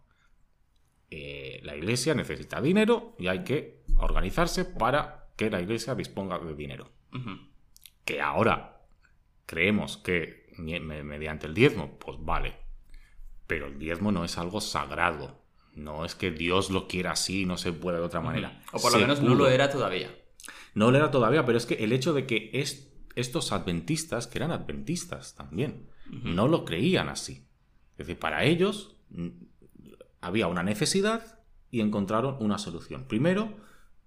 Eh, la iglesia necesita dinero y hay que organizarse para que la iglesia disponga de dinero. Que ahora creemos que mediante el diezmo, pues vale. Pero el diezmo no es algo sagrado. No es que Dios lo quiera así, no se puede de otra manera. O por lo menos no lo era todavía. No lo era todavía, pero es que el hecho de que estos adventistas, que eran adventistas también, no lo creían así. Es decir, para ellos había una necesidad y encontraron una solución. Primero,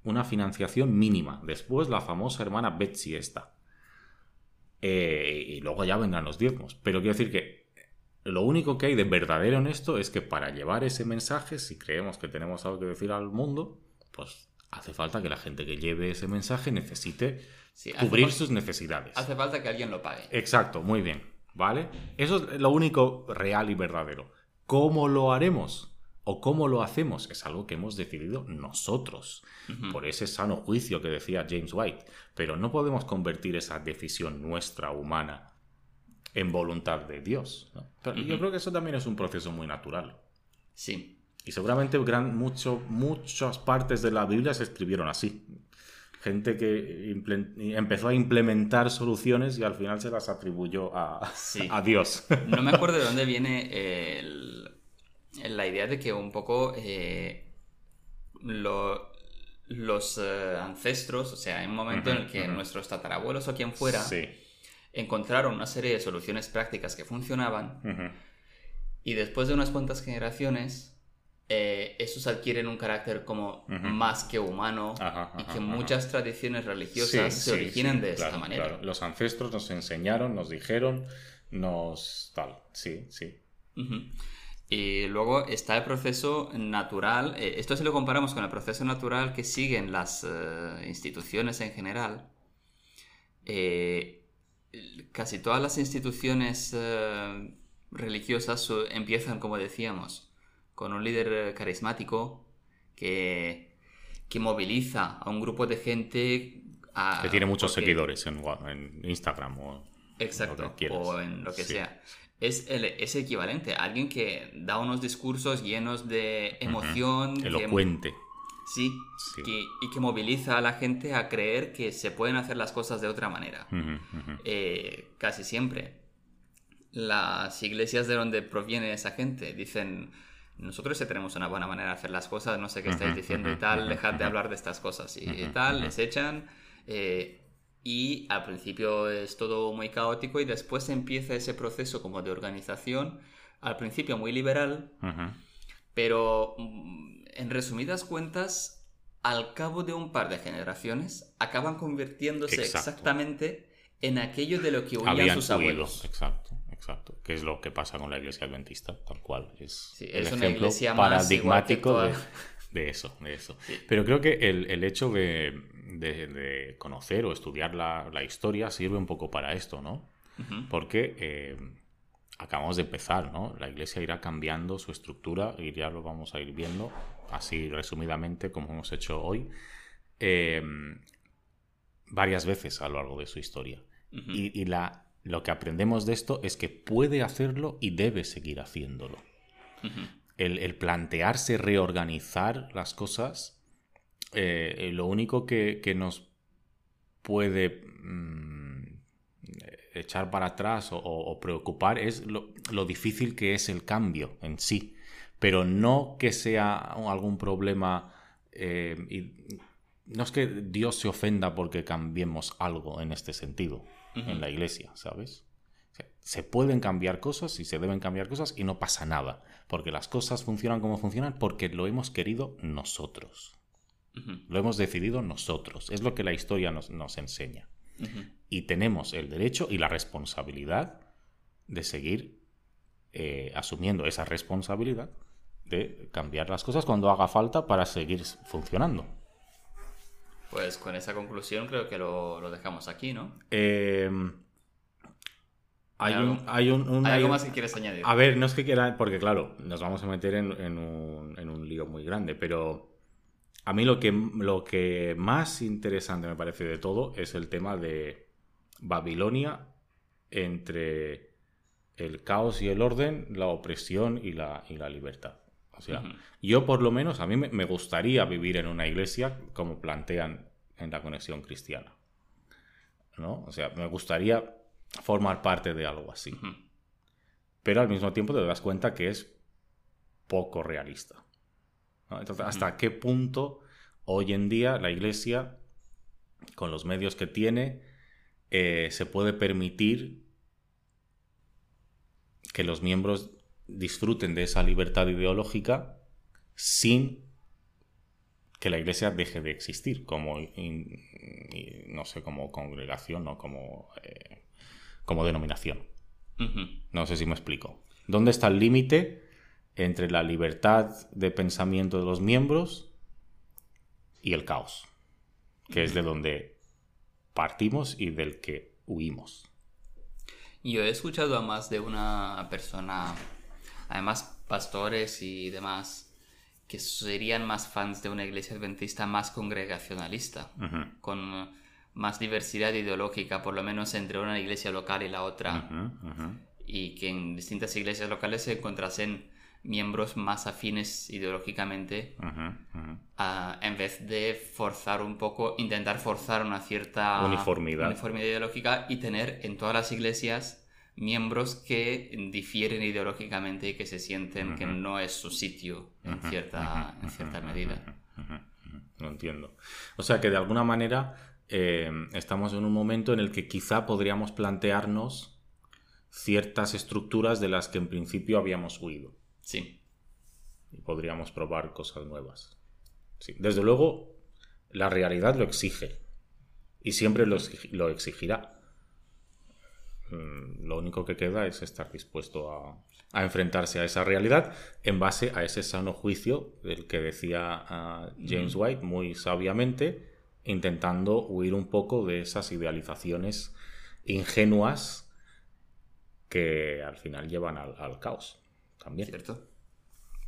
una financiación mínima. Después, la famosa hermana Betsy esta. Eh, y luego ya vendrán los diezmos. Pero quiero decir que lo único que hay de verdadero en esto es que para llevar ese mensaje, si creemos que tenemos algo que decir al mundo, pues hace falta que la gente que lleve ese mensaje necesite cubrir sus necesidades. Hace falta que alguien lo pague. Exacto, muy bien. ¿Vale? Eso es lo único real y verdadero. ¿Cómo lo haremos? o cómo lo hacemos es algo que hemos decidido nosotros, por ese sano juicio que decía James White, pero no podemos convertir esa decisión nuestra, humana, en voluntad de Dios. Yo creo que eso también es un proceso muy natural. Sí. Y seguramente gran, mucho, muchas partes de la Biblia se escribieron así. Gente que empezó a implementar soluciones y al final se las atribuyó a, [LAUGHS] a Dios. No me acuerdo de dónde viene el la idea de que un poco eh, los eh, ancestros, o sea, en un momento en el que nuestros tatarabuelos o quien fuera encontraron una serie de soluciones prácticas que funcionaban y después de unas cuantas generaciones eh, esos adquieren un carácter como más que humano y que muchas tradiciones religiosas se originan de esta manera. Los ancestros nos enseñaron, nos dijeron, nos tal, sí, sí. Y luego está el proceso natural. Eh, esto si lo comparamos con el proceso natural que siguen las eh, instituciones en general. Casi todas las instituciones religiosas empiezan, como decíamos, con un líder carismático que, que moviliza a un grupo de gente. que tiene muchos seguidores en, Instagram o, Exacto, o en lo que sea. es, el, es equivalente. Alguien que da unos discursos llenos de emoción. Elocuente. sí, y que moviliza a la gente a creer que se pueden hacer las cosas de otra manera. Eh, casi siempre. Las iglesias de donde proviene esa gente dicen nosotros sí tenemos una buena manera de hacer las cosas, no sé qué estáis diciendo y tal, dejad de hablar de estas cosas y tal, les echan. Eh, y al principio es todo muy caótico y después empieza ese proceso como de organización, al principio muy liberal, pero mm, en resumidas cuentas, al cabo de un par de generaciones, acaban convirtiéndose exactamente en aquello de lo que oían sus abuelos. Exacto, exacto. Que es lo que pasa con la iglesia adventista, tal cual. Es, es una iglesia paradigmático de, eso, de eso. Pero creo que el, el hecho de, de, conocer o estudiar la, historia sirve un poco para esto, ¿no? Porque eh, acabamos de empezar, ¿no? La iglesia irá cambiando su estructura y ya lo vamos a ir viendo, así resumidamente como hemos hecho hoy, eh, varias veces a lo largo de su historia. Y, la, lo que aprendemos de esto es que puede hacerlo y debe seguir haciéndolo. el, plantearse reorganizar las cosas eh, lo único que, nos puede mm, echar para atrás o, preocupar es lo, difícil que es el cambio en sí, pero no que sea algún problema. Eh, y no es que Dios se ofenda porque cambiemos algo en este sentido en la iglesia, ¿sabes? se pueden cambiar cosas y se deben cambiar cosas y no pasa nada, porque las cosas funcionan como funcionan porque lo hemos querido nosotros. Lo hemos decidido nosotros. Es lo que la historia nos, enseña. Y tenemos el derecho y la responsabilidad de seguir eh, asumiendo esa responsabilidad de cambiar las cosas cuando haga falta para seguir funcionando. Pues con esa conclusión creo que lo, dejamos aquí, ¿no? Em, hay, un, hay, un, algo más que quieres añadir? A ver, no es que quiera, porque claro, nos vamos a meter en, un, en un lío muy grande, pero a mí lo que, lo que más interesante me parece de todo es el tema de Babilonia entre el caos y el orden, la opresión y la, y la libertad. O sea, yo por lo menos, a mí me gustaría vivir en una iglesia como plantean en la conexión cristiana. ¿No? O sea, me gustaría formar parte de algo así. Pero al mismo tiempo te das cuenta que es poco realista. Entonces, ¿hasta qué punto hoy en día la Iglesia, con los medios que tiene, eh, se puede permitir que los miembros disfruten de esa libertad ideológica sin que la iglesia deje de existir como no sé como congregación o como eh, como denominación. No sé si me explico. Dónde está el límite entre la libertad de pensamiento de los miembros y el caos, que es de donde partimos y del que huimos. Yo he escuchado a más de una persona, además pastores y demás, que serían más fans de una iglesia adventista más congregacionalista, con más diversidad ideológica, por lo menos entre una iglesia local y la otra, y que en distintas iglesias locales se encontrasen miembros más afines ideológicamente en vez de forzar un poco, intentar forzar una cierta uniformidad. ideológica y tener en todas las iglesias miembros que difieren ideológicamente y que se sienten que no es su sitio en cierta, en cierta medida. No entiendo. O sea que de alguna manera eh, estamos en un momento en el que quizá podríamos plantearnos ciertas estructuras de las que en principio habíamos huido. Sí. Y podríamos probar cosas nuevas. Sí. Desde luego, la realidad lo exige. Y siempre lo, exigirá. Mm, lo único que queda es estar dispuesto a, enfrentarse a esa realidad en base a ese sano juicio del que decía ah, James White muy sabiamente, intentando huir un poco de esas idealizaciones ingenuas que al final llevan al caos también. ¿Cierto?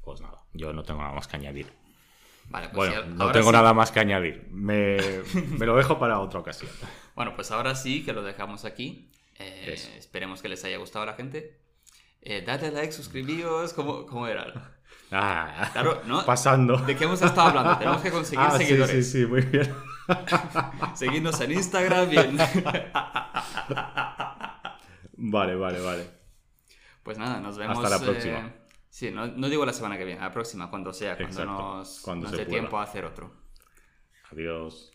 Pues nada, yo no tengo nada más que añadir. Vale, pues bueno, no tengo nada más que añadir. Me, lo dejo para otra ocasión. [LAUGHS] Bueno, pues ahora sí que lo dejamos aquí. Eh, esperemos que les haya gustado a la gente. eh, dale like, suscribíos, ¿cómo, cómo era? Ah, Claro, ¿no? pasando. ¿De qué hemos estado hablando? Tenemos que conseguir Ah, seguidores. sí, sí, muy bien. [LAUGHS] Seguidnos en Instagram bien. [LAUGHS] Vale, vale, vale. Pues nada, nos vemos. Hasta la eh, próxima. sí, no, no digo la semana que viene, la próxima, cuando sea, cuando Exacto, nos, cuando nos se dé pueda. tiempo a hacer otro. Adiós.